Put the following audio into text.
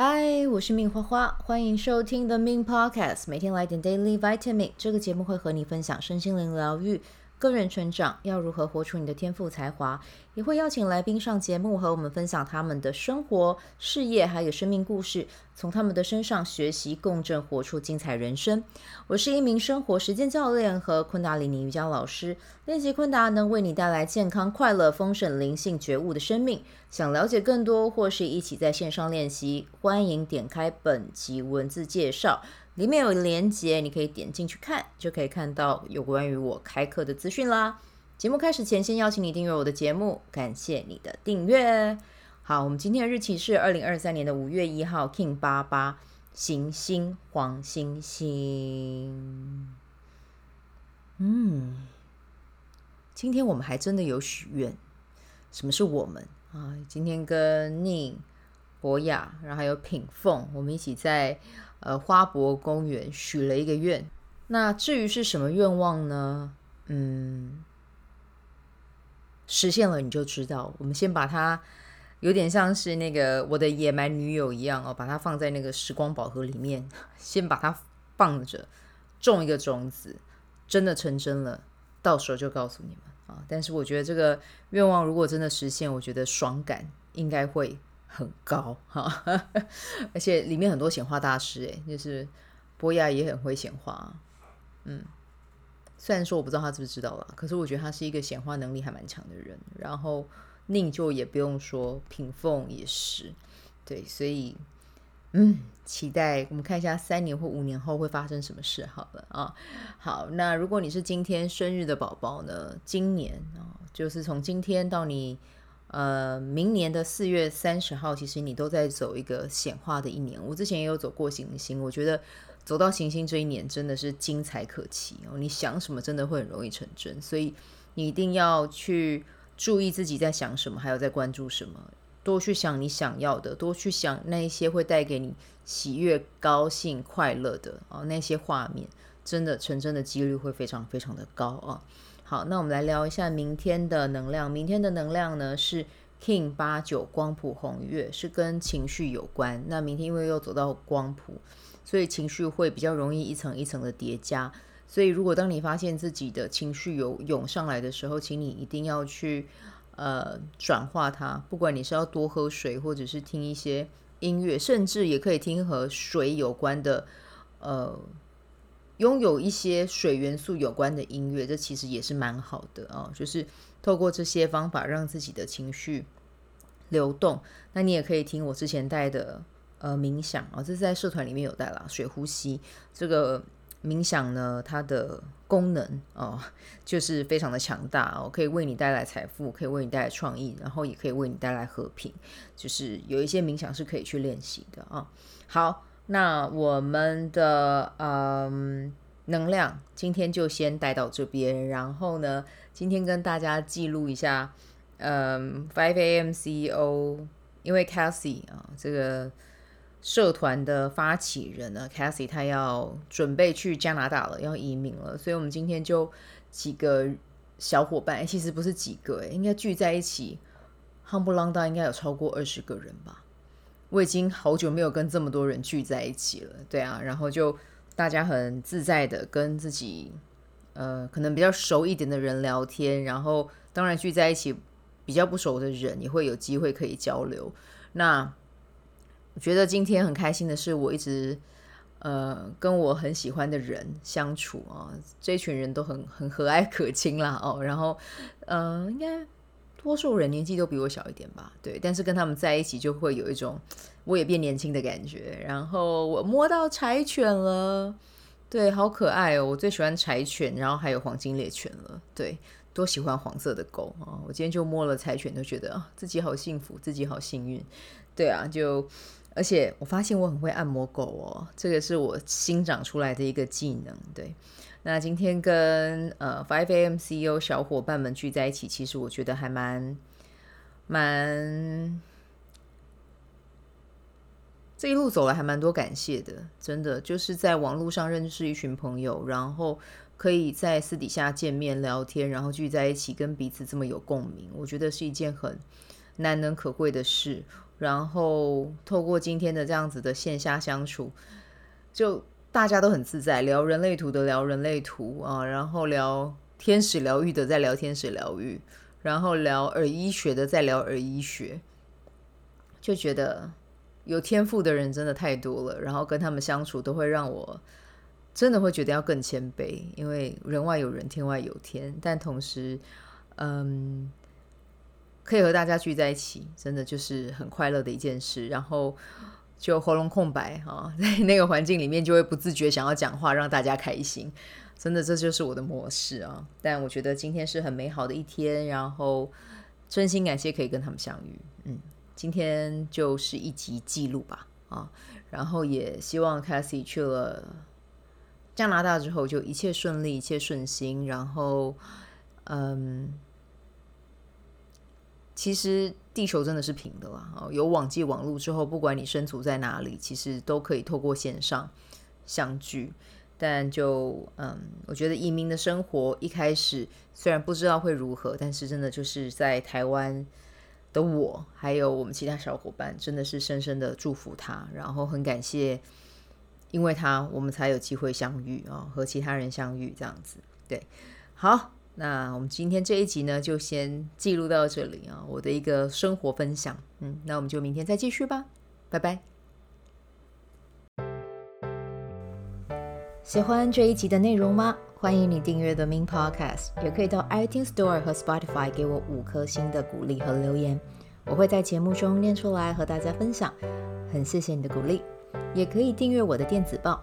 嗨，我是命花花，欢迎收听 The Min Podcast，每天来点 Daily Vitamin。这个节目会和你分享身心灵疗愈。个人成长要如何活出你的天赋才华，也会邀请来宾上节目和我们分享他们的生活、事业还有生命故事，从他们的身上学习共振，活出精彩人生。我是一名生活实践教练和昆达里尼瑜伽老师，练习昆达能为你带来健康、快乐、丰盛、灵性觉悟的生命。想了解更多或是一起在线上练习，欢迎点开本集文字介绍。里面有连接，你可以点进去看，就可以看到有关于我开课的资讯啦。节目开始前，先邀请你订阅我的节目，感谢你的订阅。好，我们今天的日期是二零二三年的五月一号，King 八八行星黄星星。嗯，今天我们还真的有许愿。什么是我们啊？今天跟宁、博雅，然后还有品凤，我们一起在。呃，花博公园许了一个愿，那至于是什么愿望呢？嗯，实现了你就知道。我们先把它有点像是那个我的野蛮女友一样哦，把它放在那个时光宝盒里面，先把它放着，种一个种子，真的成真了，到时候就告诉你们啊。但是我觉得这个愿望如果真的实现，我觉得爽感应该会。很高 哈，而且里面很多显化大师诶，就是波亚也很会显化，嗯，虽然说我不知道他知不知道啦，可是我觉得他是一个显化能力还蛮强的人。然后宁就也不用说，品凤也是，对，所以嗯，期待我们看一下三年或五年后会发生什么事好了啊。好，那如果你是今天生日的宝宝呢，今年啊，就是从今天到你。呃，明年的四月三十号，其实你都在走一个显化的一年。我之前也有走过行星，我觉得走到行星这一年真的是精彩可期哦。你想什么，真的会很容易成真，所以你一定要去注意自己在想什么，还有在关注什么，多去想你想要的，多去想那一些会带给你喜悦、高兴、快乐的哦，那些画面，真的成真的几率会非常非常的高啊。好，那我们来聊一下明天的能量。明天的能量呢是 King 八九光谱红月，是跟情绪有关。那明天因为又走到光谱，所以情绪会比较容易一层一层的叠加。所以如果当你发现自己的情绪有涌上来的时候，请你一定要去呃转化它。不管你是要多喝水，或者是听一些音乐，甚至也可以听和水有关的呃。拥有一些水元素有关的音乐，这其实也是蛮好的啊。就是透过这些方法，让自己的情绪流动。那你也可以听我之前带的呃冥想啊，这是在社团里面有带啦。水呼吸这个冥想呢，它的功能哦，就是非常的强大哦，可以为你带来财富，可以为你带来创意，然后也可以为你带来和平。就是有一些冥想是可以去练习的啊。好。那我们的嗯能量今天就先带到这边，然后呢，今天跟大家记录一下，嗯，Five AM CEO，因为 Cassie 啊这个社团的发起人呢，Cassie 他要准备去加拿大了，要移民了，所以我们今天就几个小伙伴，其实不是几个，应该聚在一起，夯不啷当应该有超过二十个人吧。我已经好久没有跟这么多人聚在一起了，对啊，然后就大家很自在的跟自己，呃，可能比较熟一点的人聊天，然后当然聚在一起比较不熟的人也会有机会可以交流。那我觉得今天很开心的是，我一直呃跟我很喜欢的人相处啊，这群人都很很和蔼可亲啦哦，然后、呃，应该。多数人年纪都比我小一点吧，对，但是跟他们在一起就会有一种我也变年轻的感觉。然后我摸到柴犬了，对，好可爱哦！我最喜欢柴犬，然后还有黄金猎犬了，对，多喜欢黄色的狗啊！我今天就摸了柴犬，都觉得啊，自己好幸福，自己好幸运，对啊，就而且我发现我很会按摩狗哦，这个是我新长出来的一个技能，对。那今天跟呃 Five AM CEO 小伙伴们聚在一起，其实我觉得还蛮蛮这一路走来还蛮多感谢的，真的就是在网络上认识一群朋友，然后可以在私底下见面聊天，然后聚在一起跟彼此这么有共鸣，我觉得是一件很难能可贵的事。然后透过今天的这样子的线下相处，就大家都很自在，聊人类图的聊人类图啊，然后聊天使疗愈的在聊天使疗愈，然后聊耳医学的在聊耳医学，就觉得有天赋的人真的太多了，然后跟他们相处都会让我真的会觉得要更谦卑，因为人外有人，天外有天，但同时，嗯。可以和大家聚在一起，真的就是很快乐的一件事。然后就喉咙空白啊，在那个环境里面就会不自觉想要讲话，让大家开心。真的，这就是我的模式啊。但我觉得今天是很美好的一天，然后真心感谢可以跟他们相遇。嗯，今天就是一集记录吧啊。然后也希望 Cassie 去了加拿大之后就一切顺利，一切顺心。然后，嗯。其实地球真的是平的啦，有网际网路之后，不管你身处在哪里，其实都可以透过线上相聚。但就嗯，我觉得移民的生活一开始虽然不知道会如何，但是真的就是在台湾的我，还有我们其他小伙伴，真的是深深的祝福他，然后很感谢，因为他我们才有机会相遇啊，和其他人相遇这样子。对，好。那我们今天这一集呢，就先记录到这里啊，我的一个生活分享。嗯，那我们就明天再继续吧，拜拜。喜欢这一集的内容吗？欢迎你订阅 The Min Podcast，也可以到 iTunes Store 和 Spotify 给我五颗星的鼓励和留言，我会在节目中念出来和大家分享。很谢谢你的鼓励，也可以订阅我的电子报。